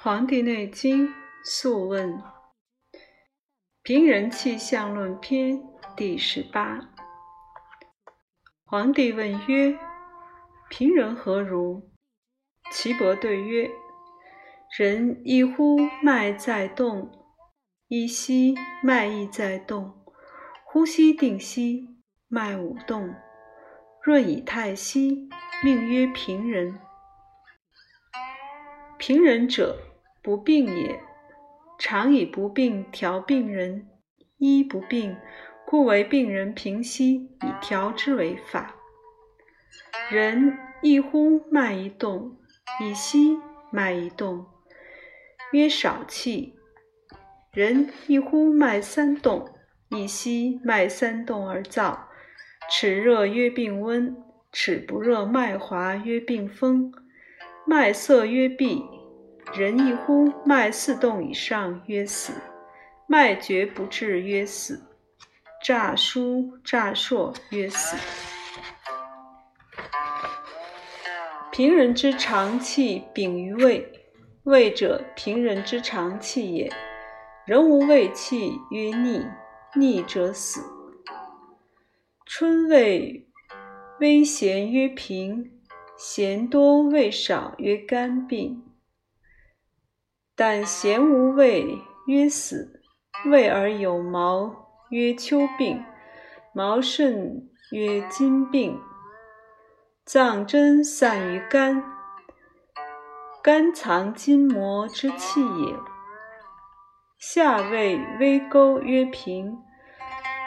《黄帝内经·素问·平人气象论篇》第十八。黄帝问曰：“平人何如？”岐伯对曰：“人一呼，脉在动；一吸，脉亦在动。呼吸定息，脉舞动。润以太息，命曰平人。平人者。”不病也，常以不病调病人，医不病，故为病人平息，以调之为法。人一呼脉一动，一吸脉一动，曰少气；人一呼脉三动，一吸脉三动而燥。齿热曰病温，齿不热脉滑曰病风，脉涩曰闭。人一呼，脉四动以上，曰死；脉绝不至，曰死；诈疏诈硕，曰死。平人之常气禀于胃，胃者平人之常气也。人无胃气，曰逆，逆者死。春胃微咸，曰平；咸多胃少，曰肝病。但咸无味，曰死；味而有毛，曰秋病；毛甚，曰筋病。脏真散于肝，肝藏筋膜之气也。下胃微沟，曰平；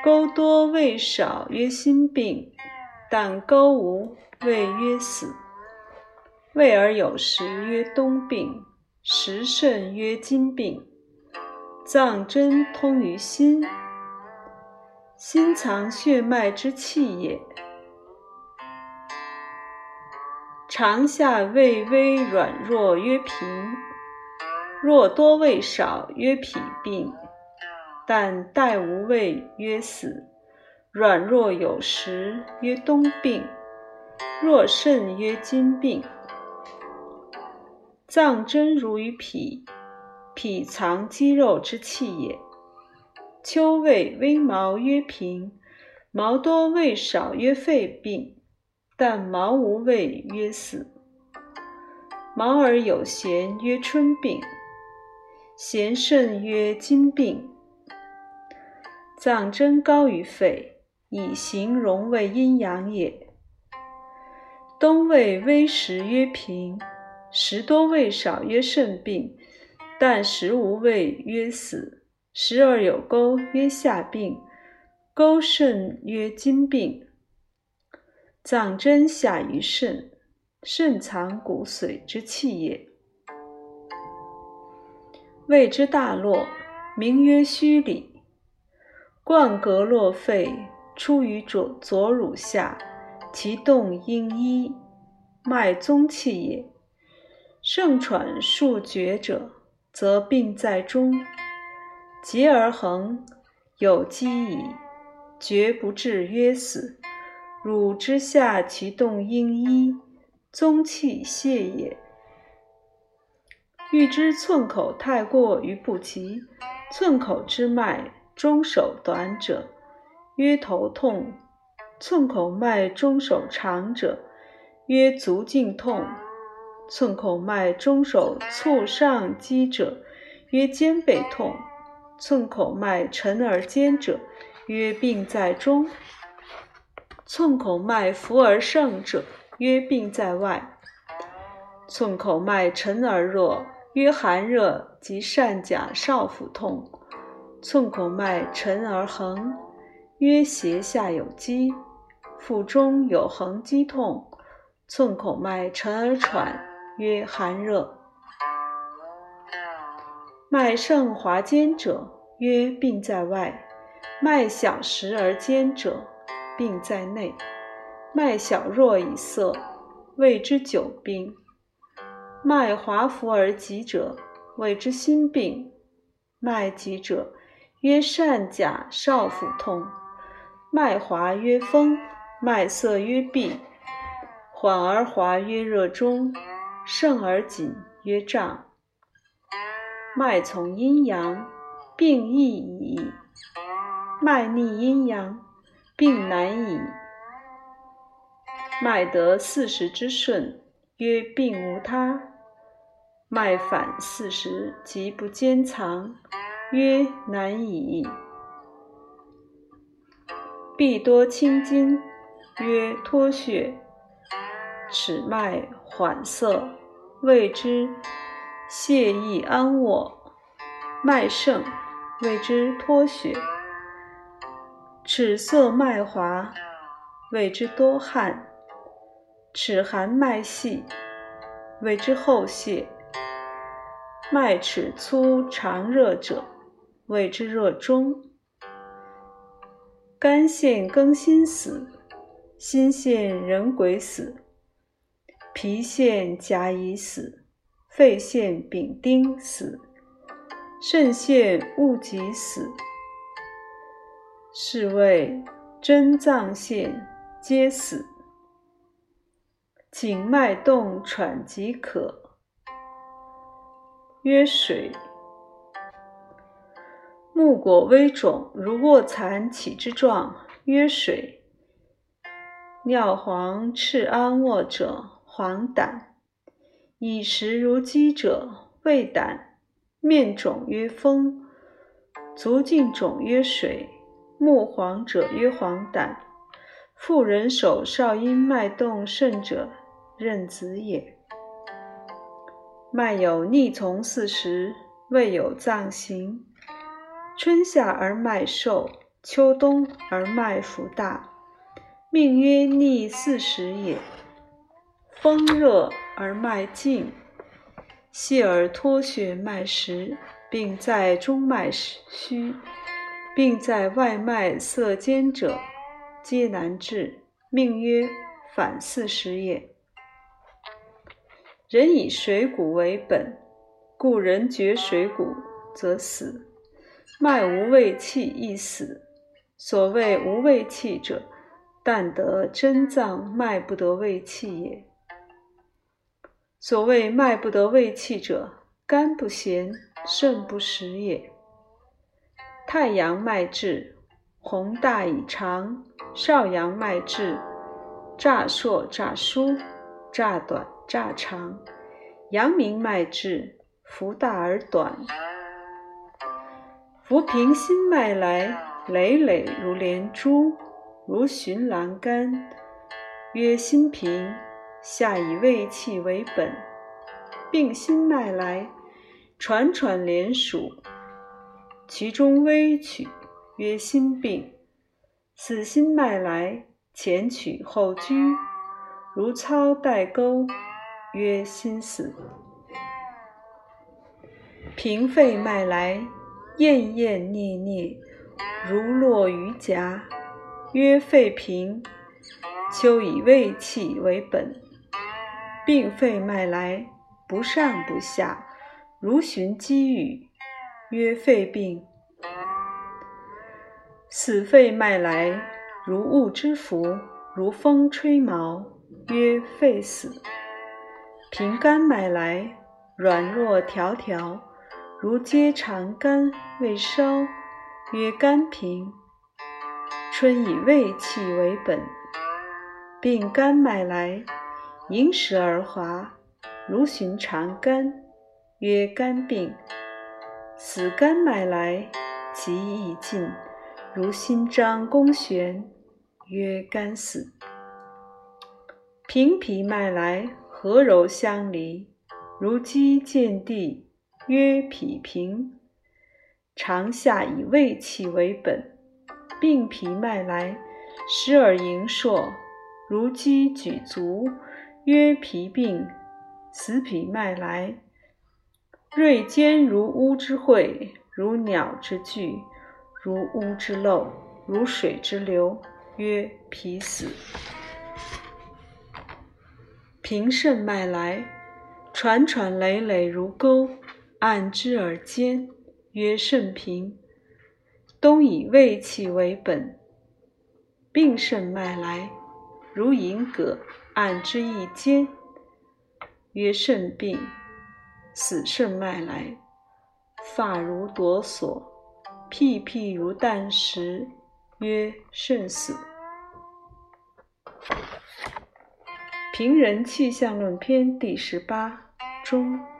沟多胃少，曰心病；但沟无胃，曰死。胃而有食，曰冬病。食甚曰金病，脏真通于心，心藏血脉之气也。肠下胃微软弱，曰平；若多胃少，曰脾病；但带无胃，曰死；软弱有时，曰冬病；若肾，曰金病。脏真如于脾，脾藏肌肉之气也。秋胃微毛，曰平；毛多胃少，曰肺病；但毛无胃，曰死。毛而有涎，曰春病；涎甚，曰筋病。脏真高于肺，以形容为阴阳也。冬胃微实，曰平。食多味少，曰肾病；但食无味，曰死；食而有沟，曰下病；沟肾，曰筋病。脏真下于肾，肾藏骨髓之气也。胃之大络，名曰虚里，贯膈络肺，出于左左乳下，其动应一，脉宗气也。盛喘数绝者，则病在中；结而恒，有积矣，绝不至，曰死。乳之下，其动应一，宗气泄也。欲知寸口太过于不及，寸口之脉中手短者，曰头痛；寸口脉中手长者，曰足胫痛。寸口脉中手促上肌者，曰肩背痛；寸口脉沉而坚者，曰病在中；寸口脉浮而盛者，曰病在外；寸口脉沉而弱，曰寒热及疝甲少腹痛；寸口脉沉而横，曰胁下有积；腹中有横积痛；寸口脉沉而喘。曰寒热，脉盛滑坚者，曰病在外；脉小实而坚者，病在内；脉小弱以涩，谓之久病；脉滑浮而急者，谓之心病；脉急者，曰疝甲少腹痛；脉滑曰风；脉涩曰痹；缓而滑曰热中。盛而紧，曰胀。脉从阴阳，病易矣；脉逆阴阳，病难矣。脉得四时之顺，曰病无他；脉反四时，即不坚藏，曰难矣。必多青筋，曰脱血；齿脉缓涩，谓之泻易安卧；脉盛，谓之脱血；齿涩脉滑，谓之多汗；齿寒脉细，谓之后泄；脉齿粗长热者，谓之热中。肝陷庚辛死，心陷壬癸死，脾陷甲乙死，肺陷丙丁死，肾陷戊己死。是谓真脏陷皆死。颈脉动喘即可，曰水。木果微肿，如卧蚕起之状，曰水。尿黄赤安卧者，黄疸；饮食如饥者，胃胆；面肿曰风；足尽肿曰水；目黄者曰黄疸。妇人手少阴脉动盛者，壬子也。脉有逆从四时，未有脏行。春夏而脉瘦，秋冬而脉浮大，命曰逆四时也。风热而脉静，泄而脱血脉实，并在中脉虚，并在外脉色坚者，皆难治，命曰反四时也。人以水谷为本，故人绝水谷则死。脉无胃气亦死。所谓无胃气者，但得真脏脉不得胃气也。所谓脉不得胃气者，肝不咸，肾不实也。太阳脉至，宏大以长；少阳脉至，乍硕乍疏，乍短乍长；阳明脉至，浮大而短。浮平心脉来，累累如连珠，如寻栏杆，曰心平。下以胃气为本，病心脉来，喘喘连数，其中微曲，曰心病。死心脉来，前曲后拘，如操带钩，曰心死。平肺脉来。咽咽腻腻，如落于颊，曰肺平。秋以胃气为本，病肺脉来，不上不下，如寻积雨，曰肺病。死肺脉来，如雾之浮，如风吹毛，曰肺死。平肝脉来，软弱条条。如皆肠肝未烧，曰肝平。春以胃气为本，病肝脉来，盈实而滑，如寻肠肝，曰肝病。死肝脉来，极易尽，如心张弓弦，曰肝死。平脾脉来，和柔相离，如鸡见地。曰脾平，长夏以胃气为本，病脾脉来，时而盈硕，如鸡举足，曰脾病。死脾脉来，锐尖如乌之喙，如鸟之踞，如乌之漏，如水之流，曰脾死。平肾脉来，喘喘累累如钩。按之而坚，曰肾平。冬以胃气为本，病肾脉来，如银葛，按之一间，曰肾病。死肾脉来，发如夺索，屁屁如啖石，曰肾死。《平人气象论篇》第十八中。